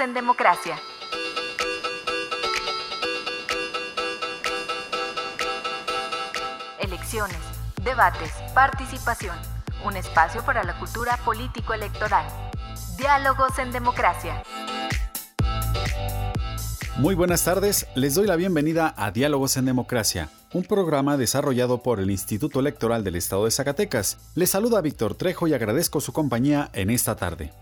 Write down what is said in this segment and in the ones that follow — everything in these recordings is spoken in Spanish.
En Democracia. Elecciones, debates, participación. Un espacio para la cultura político-electoral. Diálogos en Democracia. Muy buenas tardes, les doy la bienvenida a Diálogos en Democracia, un programa desarrollado por el Instituto Electoral del Estado de Zacatecas. Les saluda Víctor Trejo y agradezco su compañía en esta tarde.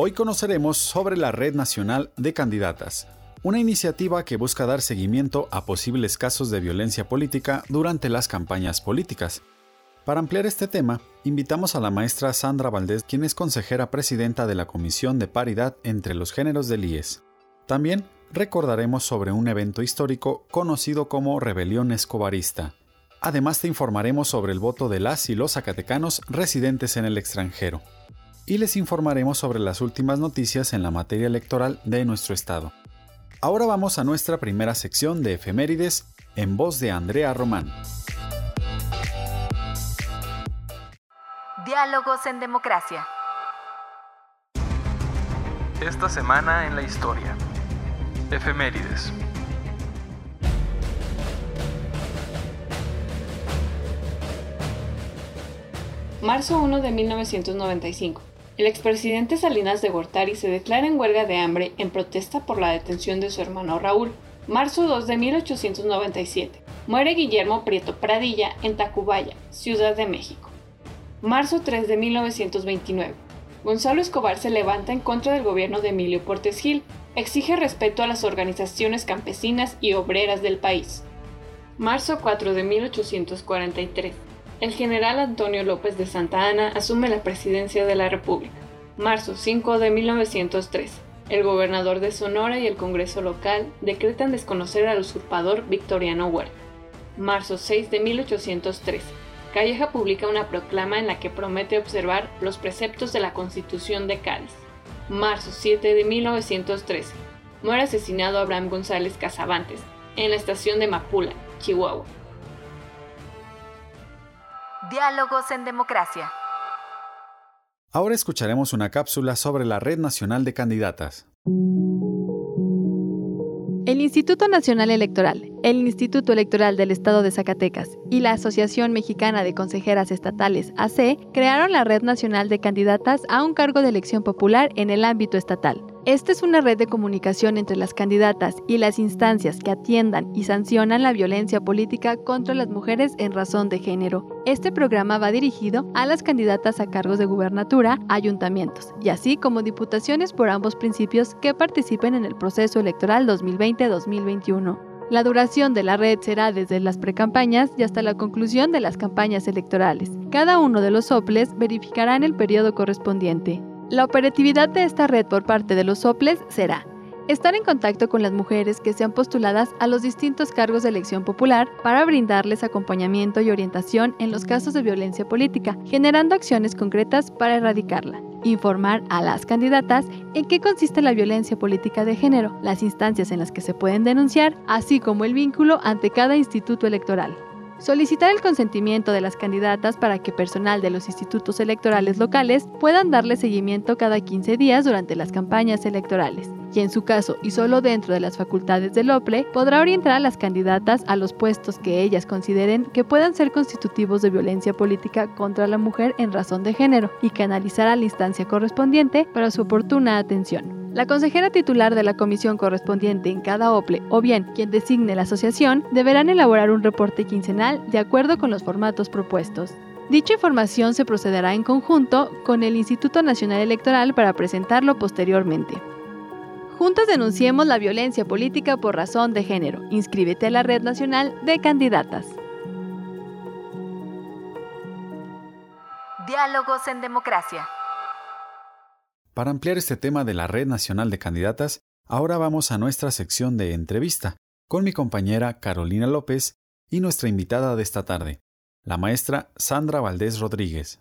Hoy conoceremos sobre la Red Nacional de Candidatas, una iniciativa que busca dar seguimiento a posibles casos de violencia política durante las campañas políticas. Para ampliar este tema, invitamos a la maestra Sandra Valdés, quien es consejera presidenta de la Comisión de Paridad entre los Géneros del IES. También recordaremos sobre un evento histórico conocido como Rebelión Escobarista. Además te informaremos sobre el voto de las y los zacatecanos residentes en el extranjero y les informaremos sobre las últimas noticias en la materia electoral de nuestro estado. Ahora vamos a nuestra primera sección de efemérides en voz de Andrea Román. Diálogos en democracia. Esta semana en la historia. Efemérides. Marzo 1 de 1995. El expresidente Salinas de Gortari se declara en huelga de hambre en protesta por la detención de su hermano Raúl. Marzo 2 de 1897. Muere Guillermo Prieto Pradilla en Tacubaya, Ciudad de México. Marzo 3 de 1929. Gonzalo Escobar se levanta en contra del gobierno de Emilio Portes Gil, exige respeto a las organizaciones campesinas y obreras del país. Marzo 4 de 1843 el general Antonio López de Santa Ana asume la presidencia de la República. Marzo 5 de 1903. El gobernador de Sonora y el Congreso local decretan desconocer al usurpador Victoriano Huerta. Marzo 6 de 1803. Calleja publica una proclama en la que promete observar los preceptos de la Constitución de Cádiz. Marzo 7 de 1913. Muere asesinado Abraham González Casabantes en la estación de Mapula, Chihuahua. Diálogos en Democracia. Ahora escucharemos una cápsula sobre la Red Nacional de Candidatas. El Instituto Nacional Electoral, el Instituto Electoral del Estado de Zacatecas y la Asociación Mexicana de Consejeras Estatales, AC, crearon la Red Nacional de Candidatas a un cargo de elección popular en el ámbito estatal. Esta es una red de comunicación entre las candidatas y las instancias que atiendan y sancionan la violencia política contra las mujeres en razón de género. Este programa va dirigido a las candidatas a cargos de gubernatura, ayuntamientos y así como diputaciones por ambos principios que participen en el proceso electoral 2020-2021. La duración de la red será desde las precampañas y hasta la conclusión de las campañas electorales. Cada uno de los soples verificará en el periodo correspondiente. La operatividad de esta red por parte de los soples será estar en contacto con las mujeres que sean postuladas a los distintos cargos de elección popular para brindarles acompañamiento y orientación en los casos de violencia política, generando acciones concretas para erradicarla. Informar a las candidatas en qué consiste la violencia política de género, las instancias en las que se pueden denunciar, así como el vínculo ante cada instituto electoral. Solicitar el consentimiento de las candidatas para que personal de los institutos electorales locales puedan darle seguimiento cada 15 días durante las campañas electorales. Y en su caso, y solo dentro de las facultades del OPLE, podrá orientar a las candidatas a los puestos que ellas consideren que puedan ser constitutivos de violencia política contra la mujer en razón de género y canalizar a la instancia correspondiente para su oportuna atención. La consejera titular de la comisión correspondiente en cada OPLE o bien quien designe la asociación deberán elaborar un reporte quincenal de acuerdo con los formatos propuestos. Dicha información se procederá en conjunto con el Instituto Nacional Electoral para presentarlo posteriormente. Juntos denunciemos la violencia política por razón de género. Inscríbete a la Red Nacional de Candidatas. Diálogos en Democracia. Para ampliar este tema de la Red Nacional de Candidatas, ahora vamos a nuestra sección de entrevista con mi compañera Carolina López y nuestra invitada de esta tarde, la maestra Sandra Valdés Rodríguez.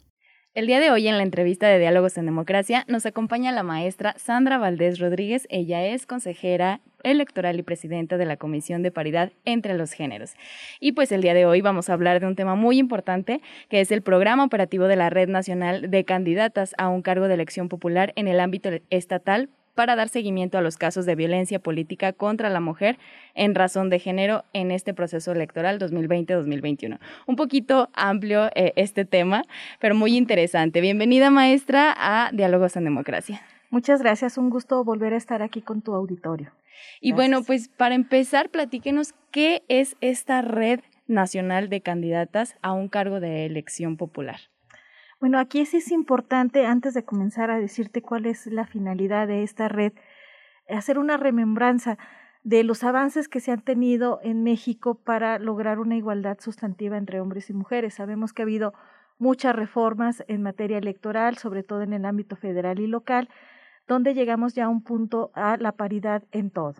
El día de hoy en la entrevista de Diálogos en Democracia nos acompaña la maestra Sandra Valdés Rodríguez. Ella es consejera electoral y presidenta de la Comisión de Paridad entre los Géneros. Y pues el día de hoy vamos a hablar de un tema muy importante que es el programa operativo de la Red Nacional de Candidatas a un cargo de elección popular en el ámbito estatal para dar seguimiento a los casos de violencia política contra la mujer en razón de género en este proceso electoral 2020-2021. Un poquito amplio eh, este tema, pero muy interesante. Bienvenida, maestra, a Diálogos en Democracia. Muchas gracias, un gusto volver a estar aquí con tu auditorio. Y bueno, pues para empezar, platíquenos qué es esta red nacional de candidatas a un cargo de elección popular. Bueno, aquí sí es importante, antes de comenzar a decirte cuál es la finalidad de esta red, hacer una remembranza de los avances que se han tenido en México para lograr una igualdad sustantiva entre hombres y mujeres. Sabemos que ha habido muchas reformas en materia electoral, sobre todo en el ámbito federal y local, donde llegamos ya a un punto a la paridad en todo.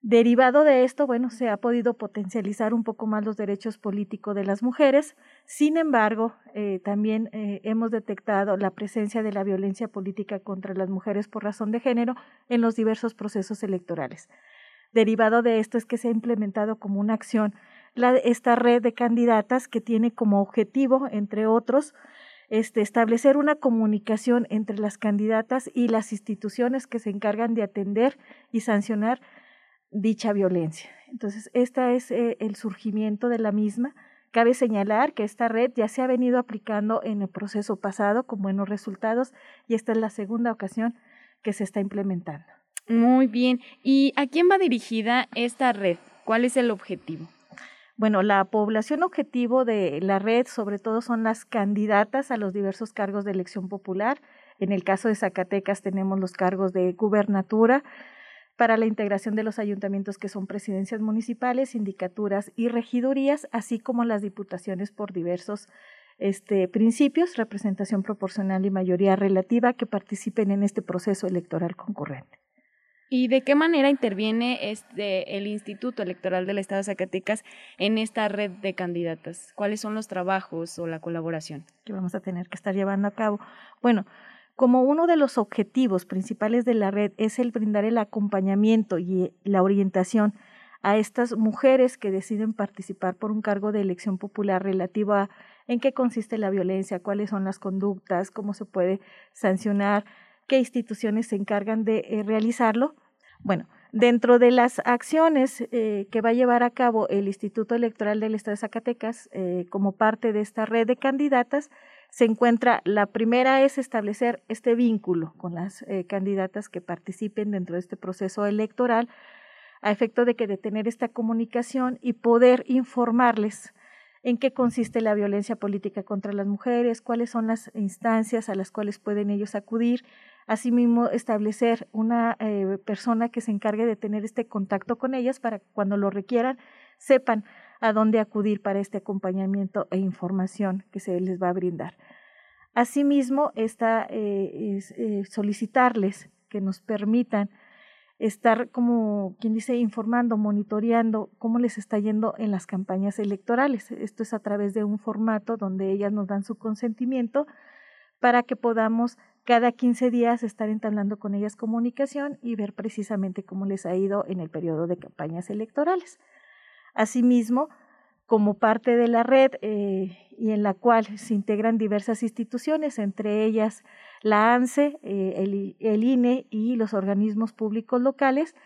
Derivado de esto, bueno, se ha podido potencializar un poco más los derechos políticos de las mujeres. Sin embargo, eh, también eh, hemos detectado la presencia de la violencia política contra las mujeres por razón de género en los diversos procesos electorales. Derivado de esto es que se ha implementado como una acción esta red de candidatas que tiene como objetivo, entre otros, este, establecer una comunicación entre las candidatas y las instituciones que se encargan de atender y sancionar dicha violencia. Entonces, este es eh, el surgimiento de la misma. Cabe señalar que esta red ya se ha venido aplicando en el proceso pasado con buenos resultados y esta es la segunda ocasión que se está implementando. Muy bien. ¿Y a quién va dirigida esta red? ¿Cuál es el objetivo? Bueno, la población objetivo de la red sobre todo son las candidatas a los diversos cargos de elección popular. En el caso de Zacatecas tenemos los cargos de gubernatura, para la integración de los ayuntamientos que son presidencias municipales, sindicaturas y regidurías, así como las diputaciones por diversos este, principios, representación proporcional y mayoría relativa que participen en este proceso electoral concurrente. ¿Y de qué manera interviene este, el Instituto Electoral del Estado de Zacatecas en esta red de candidatas? ¿Cuáles son los trabajos o la colaboración? Que vamos a tener que estar llevando a cabo. Bueno, como uno de los objetivos principales de la red es el brindar el acompañamiento y la orientación a estas mujeres que deciden participar por un cargo de elección popular relativo a en qué consiste la violencia, cuáles son las conductas, cómo se puede sancionar, qué instituciones se encargan de eh, realizarlo. Bueno, dentro de las acciones eh, que va a llevar a cabo el Instituto Electoral del Estado de Zacatecas eh, como parte de esta red de candidatas, se encuentra, la primera es establecer este vínculo con las eh, candidatas que participen dentro de este proceso electoral, a efecto de que de tener esta comunicación y poder informarles en qué consiste la violencia política contra las mujeres, cuáles son las instancias a las cuales pueden ellos acudir, asimismo establecer una eh, persona que se encargue de tener este contacto con ellas para cuando lo requieran sepan a dónde acudir para este acompañamiento e información que se les va a brindar. Asimismo, está eh, eh, solicitarles que nos permitan estar, como quien dice, informando, monitoreando cómo les está yendo en las campañas electorales. Esto es a través de un formato donde ellas nos dan su consentimiento para que podamos cada 15 días estar entablando con ellas comunicación y ver precisamente cómo les ha ido en el periodo de campañas electorales. Asimismo, como parte de la red eh, y en la cual se integran diversas instituciones, entre ellas la ANSE, eh, el, INE y los organismos públicos locales.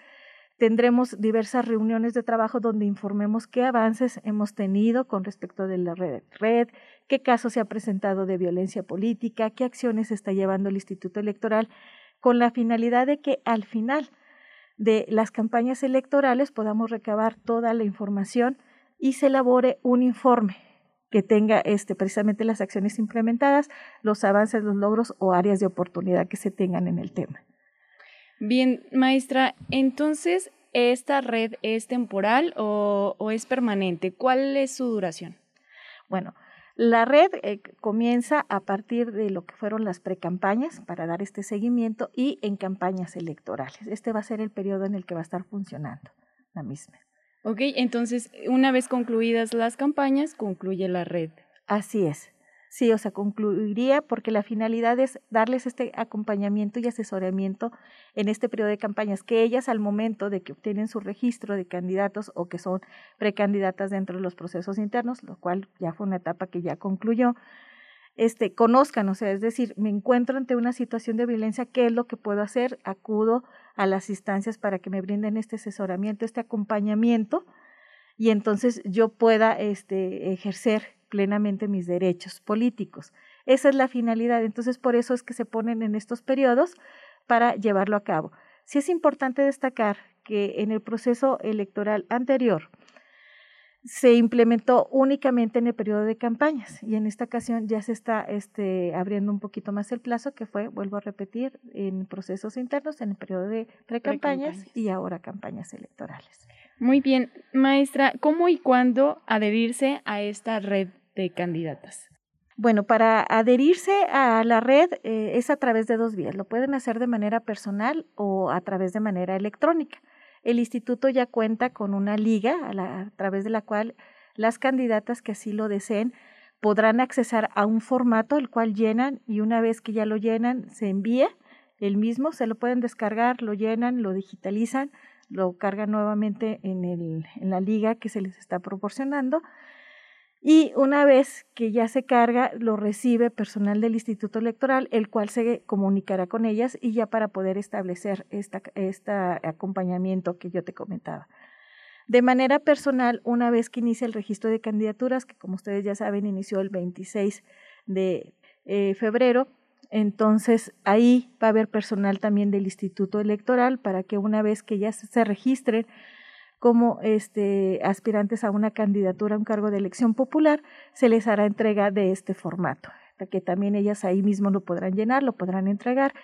Tendremos diversas reuniones de trabajo donde informemos qué avances hemos tenido con respecto de la red, red, qué casos se ha presentado de violencia política, qué acciones está llevando el Instituto Electoral, con la finalidad de que al final de las campañas electorales podamos recabar toda la información y se elabore un informe que tenga este, precisamente las acciones implementadas, los avances, los logros o áreas de oportunidad que se tengan en el tema. Bien, maestra, entonces, ¿esta red es temporal o, o es permanente? ¿Cuál es su duración? Bueno, La red eh, comienza a partir de lo que fueron las precampañas para dar este seguimiento y en campañas electorales. Este va a ser el periodo en el que va a estar funcionando la misma. Ok, entonces una vez concluidas las campañas, concluye la red. Así es. Sí, o sea, concluiría porque la finalidad es darles este acompañamiento y asesoramiento en este periodo de campañas, que ellas al momento de que obtienen su registro de candidatos o que son precandidatas dentro de los procesos internos, lo cual ya fue una etapa que ya concluyó, este, conozcan, o sea, es decir, me encuentro ante una situación de violencia, ¿qué es lo que puedo hacer? Acudo a las instancias para que me brinden este asesoramiento, este acompañamiento, y entonces yo pueda este, ejercer plenamente mis derechos políticos. Esa es la finalidad. Entonces, por eso es que se ponen en estos periodos para llevarlo a cabo. Sí es importante destacar que en el proceso electoral anterior se implementó únicamente en el periodo de campañas y en esta ocasión ya se está este, abriendo un poquito más el plazo que fue, vuelvo a repetir, en procesos internos, en el periodo de precampañas y ahora campañas electorales. Muy bien, maestra, ¿cómo y cuándo adherirse a esta red de candidatas? Bueno, para adherirse a la red eh, es a través de dos vías. Lo pueden hacer de manera personal o a través de manera electrónica. El instituto ya cuenta con una liga a, través de la cual las candidatas que así lo deseen podrán accesar a un formato el cual llenan y una vez que ya lo llenan se envía el mismo, se lo pueden descargar, lo llenan, lo digitalizan, lo cargan nuevamente en, el, en la liga que se les está proporcionando y una vez que ya se carga, lo recibe personal del Instituto Electoral, el cual se comunicará con ellas y ya para poder establecer este acompañamiento que yo te comentaba. De manera personal, una vez que inicia el registro de candidaturas, que como ustedes ya saben, inició el 26 de eh, febrero, entonces ahí va a haber personal también del Instituto Electoral para que una vez que ya se registren, como este, aspirantes a una candidatura a un cargo de elección popular, se les hará entrega de este formato, que también ellas ahí mismo lo podrán llenar, lo podrán entregar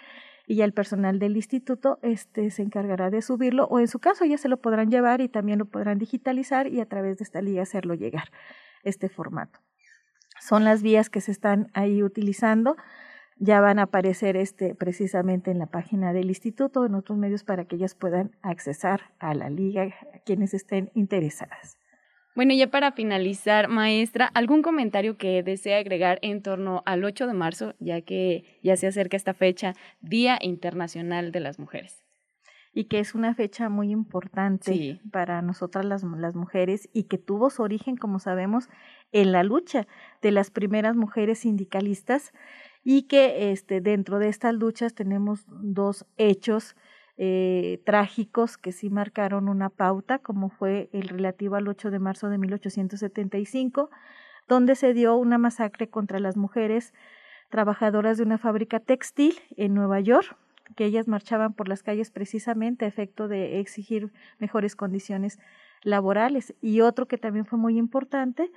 y ya el personal del instituto este, se encargará de subirlo o en su caso ya se lo podrán llevar y también lo podrán digitalizar y a través de esta liga hacerlo llegar este formato. Son las vías que se están ahí utilizando ya van a aparecer este precisamente en la página del instituto, en otros medios para que ellas puedan accesar a la liga, quienes estén interesadas. Bueno, ya para finalizar, maestra, ¿algún comentario que desea agregar en torno al 8 de marzo, ya que ya se acerca esta fecha, Día Internacional de las Mujeres? Y que es una fecha muy importante para nosotras las, las mujeres y que tuvo su origen, como sabemos, en la lucha de las primeras mujeres sindicalistas y que este, dentro de estas luchas tenemos dos hechos eh, trágicos que sí marcaron una pauta, como fue el relativo al 8 de marzo de 1875, donde se dio una masacre contra las mujeres trabajadoras de una fábrica textil en Nueva York, que ellas marchaban por las calles precisamente a efecto de exigir mejores condiciones laborales. Y otro que también fue muy importante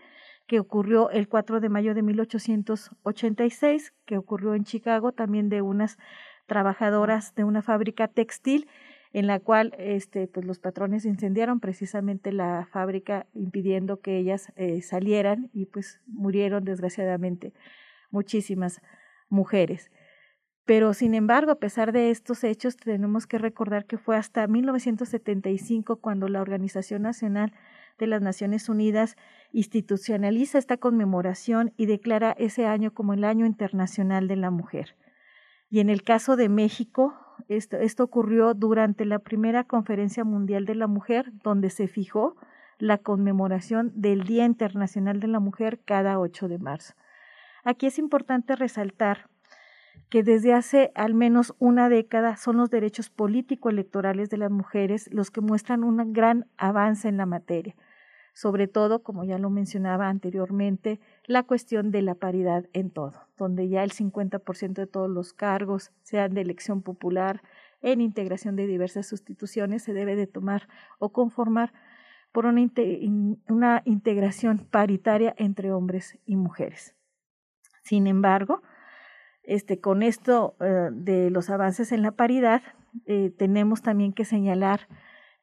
que ocurrió el 4 de mayo de 1886, que ocurrió en Chicago, también de unas trabajadoras de una fábrica textil en la cual este, pues los patrones incendiaron precisamente la fábrica impidiendo que ellas eh, salieran y pues murieron desgraciadamente muchísimas mujeres. Pero sin embargo, a pesar de estos hechos, tenemos que recordar que fue hasta 1975 cuando la Organización Nacional de las Naciones Unidas institucionaliza esta conmemoración y declara ese año como el Año Internacional de la Mujer. Y en el caso de México, esto, ocurrió durante la primera Conferencia Mundial de la Mujer, donde se fijó la conmemoración del Día Internacional de la Mujer cada 8 de marzo. Aquí es importante resaltar que desde hace al menos una década son los derechos político-electorales de las mujeres los que muestran un gran avance en la materia, sobre todo, como ya lo mencionaba anteriormente, la cuestión de la paridad en todo, donde ya el 50% de todos los cargos, sean de elección popular, en integración de diversas sustituciones, se debe de tomar o conformar por una, una integración paritaria entre hombres y mujeres. Sin embargo, este, con esto eh, de los avances en la paridad, eh, tenemos también que señalar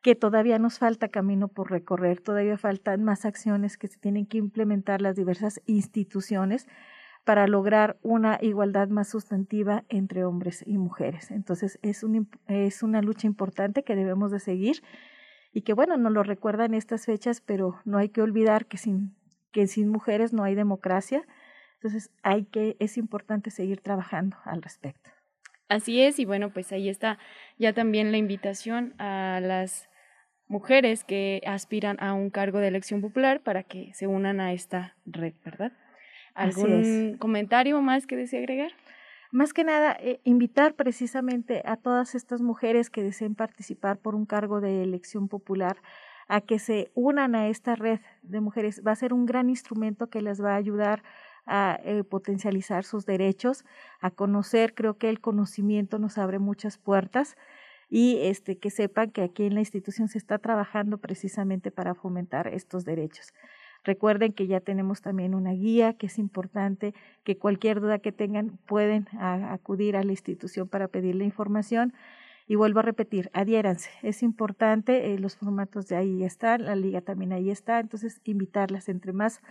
que todavía nos falta camino por recorrer, todavía faltan más acciones que se tienen que implementar las diversas instituciones para lograr una igualdad más sustantiva entre hombres y mujeres. Entonces es, un, es una lucha importante que debemos de seguir y que bueno, nos lo recuerdan estas fechas, pero no hay que olvidar que sin, que sin mujeres no hay democracia. Entonces hay que, es importante seguir trabajando al respecto. Así es, y bueno, pues ahí está ya también la invitación a las mujeres que aspiran a un cargo de elección popular para que se unan a esta red, ¿verdad? ¿Algún comentario más que desee agregar? Más que nada, eh, invitar precisamente a todas estas mujeres que deseen participar por un cargo de elección popular a que se unan a esta red de mujeres. Va a ser un gran instrumento que les va a ayudar a eh, potencializar sus derechos, a conocer, creo que el conocimiento nos abre muchas puertas y este, que sepan que aquí en la institución se está trabajando precisamente para fomentar estos derechos. Recuerden que ya tenemos también una guía que es importante, que cualquier duda que tengan pueden acudir a la institución para pedir la información. Y vuelvo a repetir, adhiéranse, es importante, eh, los formatos de ahí están, la liga también ahí está, entonces invitarlas, entre más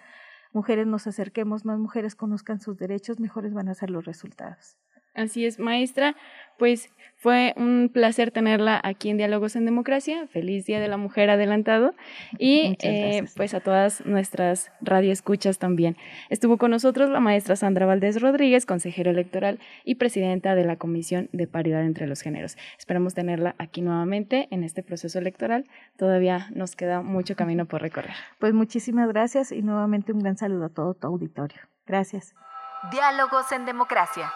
mujeres nos acerquemos, más mujeres conozcan sus derechos, mejores van a ser los resultados. Así es, maestra. Pues fue un placer tenerla aquí en Diálogos en Democracia. Feliz Día de la Mujer adelantado. Y eh, pues a todas nuestras radioescuchas también. Estuvo con nosotros la maestra Sandra Valdés Rodríguez, consejera electoral y presidenta de la Comisión de Paridad entre los Géneros. Esperamos tenerla aquí nuevamente en este proceso electoral. Todavía nos queda mucho camino por recorrer. Pues muchísimas gracias y nuevamente un gran saludo a todo tu auditorio. Gracias. Diálogos en Democracia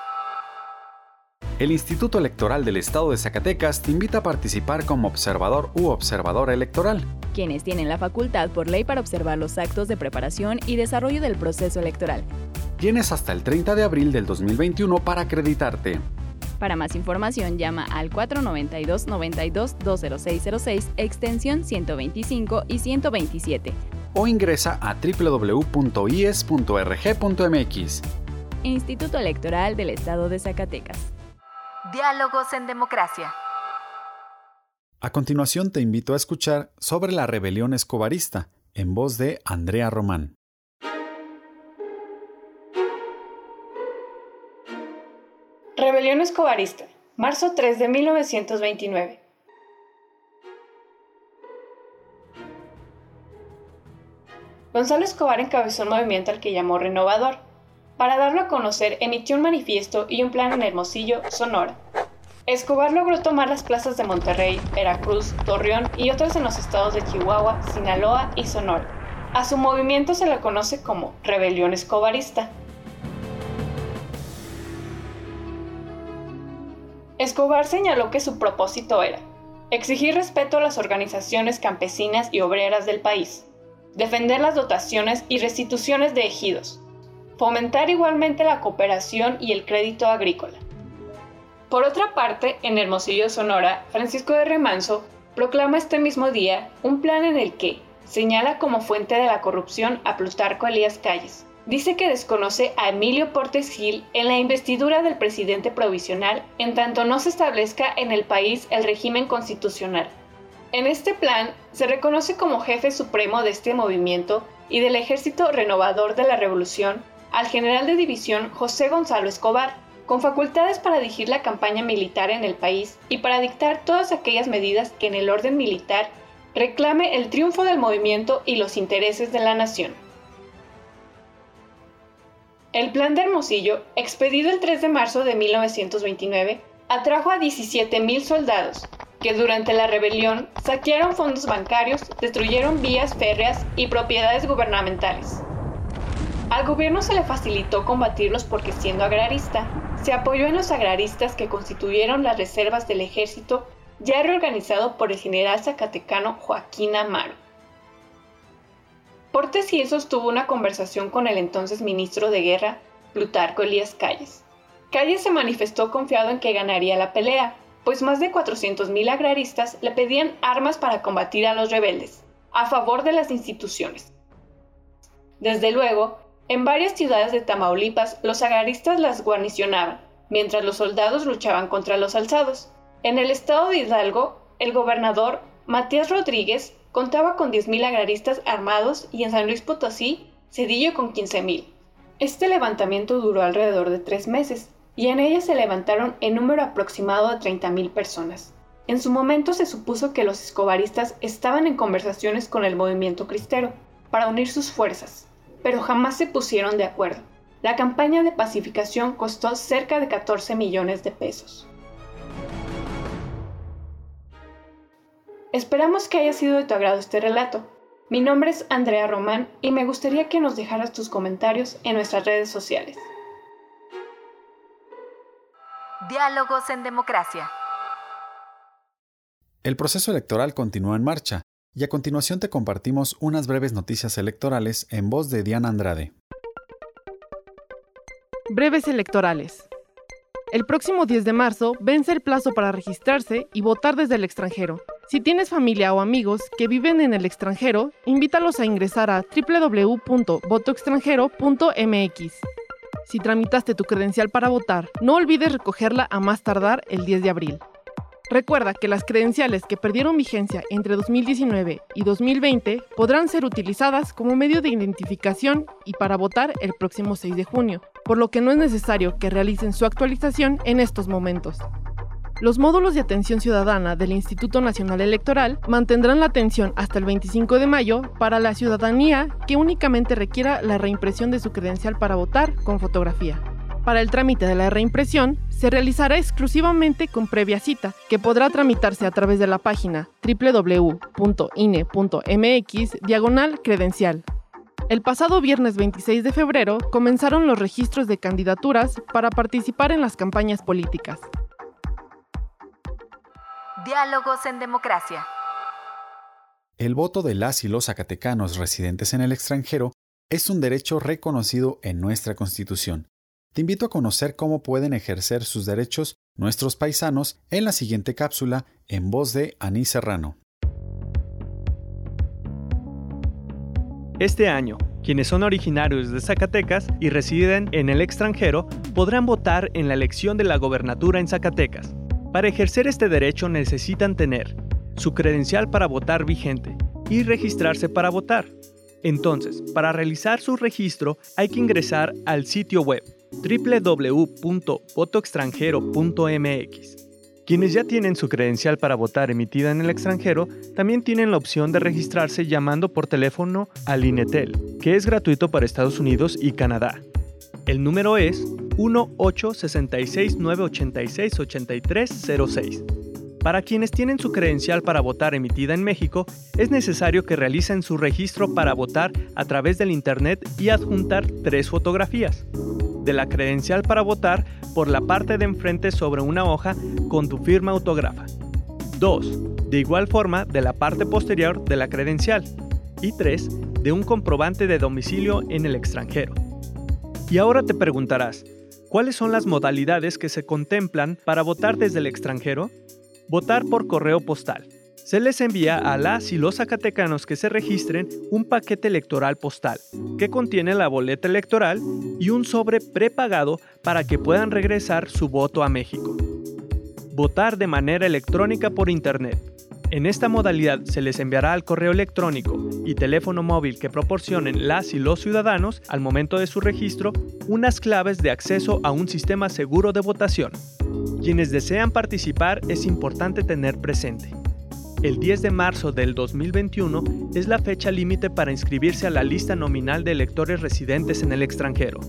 el Instituto Electoral del Estado de Zacatecas te invita a participar como observador u observadora electoral. Quienes tienen la facultad por ley para observar los actos de preparación y desarrollo del proceso electoral. Tienes hasta el 30 de abril del 2021 para acreditarte. Para más información llama al 492-92-20606, extensión 125 y 127. O ingresa a www.ies.rg.mx. Instituto Electoral del Estado de Zacatecas. Diálogos en Democracia. A continuación te invito a escuchar sobre la rebelión escobarista, en voz de Andrea Román. Rebelión escobarista, marzo 3 de 1929. Gonzalo Escobar encabezó un movimiento al que llamó Renovador para darlo a conocer, emitió un manifiesto y un plan en Hermosillo, Sonora. Escobar logró tomar las plazas de Monterrey, Veracruz, Torreón y otras en los estados de Chihuahua, Sinaloa y Sonora. A su movimiento se le conoce como Rebelión Escobarista. Escobar señaló que su propósito era exigir respeto a las organizaciones campesinas y obreras del país, defender las dotaciones y restituciones de ejidos, fomentar igualmente la cooperación y el crédito agrícola. Por otra parte, en Hermosillo, Sonora, Francisco de Remanso proclama este mismo día un plan en el que señala como fuente de la corrupción a Plutarco Elías Calles. Dice que desconoce a Emilio Portes Gil en la investidura del presidente provisional en tanto no se establezca en el país el régimen constitucional. En este plan se reconoce como jefe supremo de este movimiento y del ejército renovador de la revolución al general de división José Gonzalo Escobar, con facultades para dirigir la campaña militar en el país y para dictar todas aquellas medidas que en el orden militar reclame el triunfo del movimiento y los intereses de la nación. El plan de Hermosillo, expedido el 3 de marzo de 1929, atrajo a 17.000 soldados, que durante la rebelión saquearon fondos bancarios, destruyeron vías férreas y propiedades gubernamentales. Al gobierno se le facilitó combatirlos porque siendo agrarista, se apoyó en los agraristas que constituyeron las reservas del ejército ya reorganizado por el general zacatecano Joaquín Amaro. Portes Gil sostuvo una conversación con el entonces ministro de Guerra, Plutarco Elías Calles. Calles se manifestó confiado en que ganaría la pelea, pues más de 400.000 agraristas le pedían armas para combatir a los rebeldes, a favor de las instituciones. Desde luego, en varias ciudades de Tamaulipas, los agraristas las guarnicionaban, mientras los soldados luchaban contra los alzados. En el estado de Hidalgo, el gobernador Matías Rodríguez contaba con 10.000 agraristas armados y en San Luis Potosí, Cedillo con 15.000. Este levantamiento duró alrededor de tres meses y en ella se levantaron en número aproximado de 30.000 personas. En su momento se supuso que los escobaristas estaban en conversaciones con el movimiento cristero para unir sus fuerzas, pero jamás se pusieron de acuerdo. La campaña de pacificación costó cerca de 14 millones de pesos. Esperamos que haya sido de tu agrado este relato. Mi nombre es Andrea Román y me gustaría que nos dejaras tus comentarios en nuestras redes sociales. Diálogos en Democracia. El proceso electoral continúa en marcha y a continuación te compartimos unas breves noticias electorales en voz de Diana Andrade. Breves electorales. El próximo 10 de marzo vence el plazo para registrarse y votar desde el extranjero. Si tienes familia o amigos que viven en el extranjero, invítalos a ingresar a www.votoextranjero.mx. Si tramitaste tu credencial para votar, no olvides recogerla a más tardar el 10 de abril. Recuerda que las credenciales que perdieron vigencia entre 2019 y 2020 podrán ser utilizadas como medio de identificación y para votar el próximo 6 de junio, por lo que no es necesario que realicen su actualización en estos momentos. Los módulos de atención ciudadana del Instituto Nacional Electoral mantendrán la atención hasta el 25 de mayo para la ciudadanía que únicamente requiera la reimpresión de su credencial para votar con fotografía. Para el trámite de la reimpresión, se realizará exclusivamente con previa cita, que podrá tramitarse a través de la página www.ine.mx diagonal credencial. El pasado viernes 26 de febrero comenzaron los registros de candidaturas para participar en las campañas políticas. Diálogos en Democracia. El voto de las y los zacatecanos residentes en el extranjero es un derecho reconocido en nuestra Constitución te invito a conocer cómo pueden ejercer sus derechos nuestros paisanos en la siguiente cápsula en voz de Aní Serrano. Este año, quienes son originarios de Zacatecas y residen en el extranjero podrán votar en la elección de la gobernatura en Zacatecas. Para ejercer este derecho necesitan tener su credencial para votar vigente y registrarse para votar. Entonces, para realizar su registro hay que ingresar al sitio web www.votoextranjero.mx. Quienes ya tienen su credencial para votar emitida en el extranjero también tienen la opción de registrarse llamando por teléfono al INETEL, que es gratuito para Estados Unidos y Canadá. El número es 1-866-986-8306. Para quienes tienen su credencial para votar emitida en México, es necesario que realicen su registro para votar a través del Internet y adjuntar tres fotografías de la credencial para votar por la parte de enfrente sobre una hoja con tu firma autógrafa. 2. De igual forma de la parte posterior de la credencial. Y 3. De un comprobante de domicilio en el extranjero. Y ahora te preguntarás, ¿cuáles son las modalidades que se contemplan para votar desde el extranjero? Votar por correo postal se les envía a las y los zacatecanos que se registren un paquete electoral postal que contiene la boleta electoral y un sobre prepagado para que puedan regresar su voto a México. Votar de manera electrónica por Internet. En esta modalidad se les enviará al correo electrónico y teléfono móvil que proporcionen las y los ciudadanos al momento de su registro unas claves de acceso a un sistema seguro de votación. Quienes desean participar es importante tener presente el 10 de marzo del 2021 es la fecha límite para inscribirse a la lista nominal de electores residentes en el extranjero.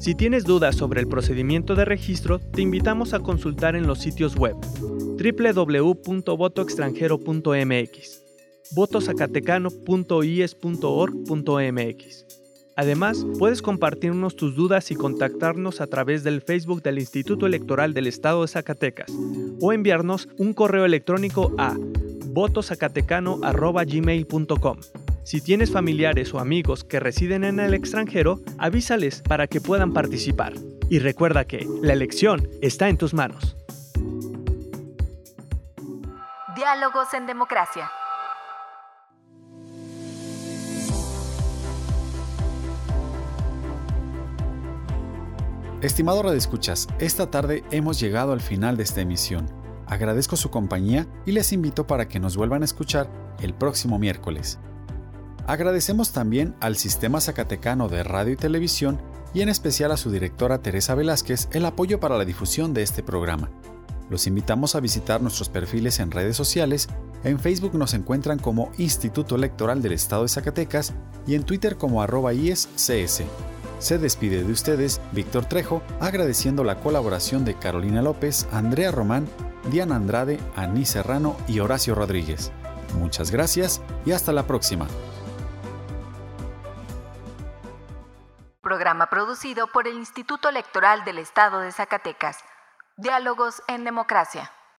Si tienes dudas sobre el procedimiento de registro, te invitamos a consultar en los sitios web www.votoextranjero.mx, votozacatecano.ies.org.mx. Además, puedes compartirnos tus dudas y contactarnos a través del Facebook del Instituto Electoral del Estado de Zacatecas o enviarnos un correo electrónico a votozacatecano.gmail.com. Si tienes familiares o amigos que residen en el extranjero, avísales para que puedan participar. Y recuerda que la elección está en tus manos. Diálogos en Democracia. Estimado Radio Escuchas, esta tarde hemos llegado al final de esta emisión. agradezco su compañía y les invito para que nos vuelvan a escuchar el próximo miércoles. Agradecemos también al Sistema Zacatecano de Radio y Televisión y en especial a su directora Teresa Velázquez el apoyo para la difusión de este programa. Los invitamos a visitar nuestros perfiles en redes sociales. En Facebook nos encuentran como Instituto Electoral del Estado de Zacatecas y en Twitter como arroba IESCS. Se despide de ustedes Víctor Trejo, agradeciendo la colaboración de Carolina López, Andrea Román, Diana Andrade, Aní Serrano y Horacio Rodríguez. Muchas gracias y hasta la próxima. Programa producido por el Instituto Electoral del Estado de Zacatecas. Diálogos en Democracia.